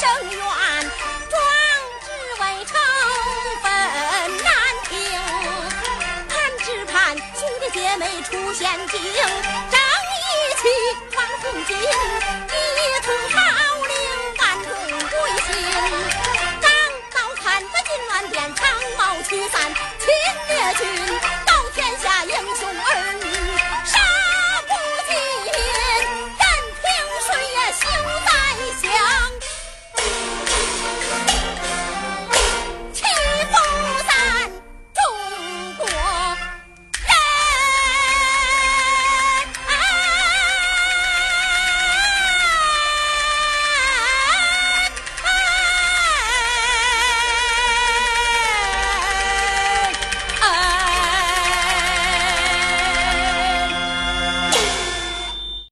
生怨，壮志未酬本难平。盼只盼兄弟姐妹出险境，仗义气闯红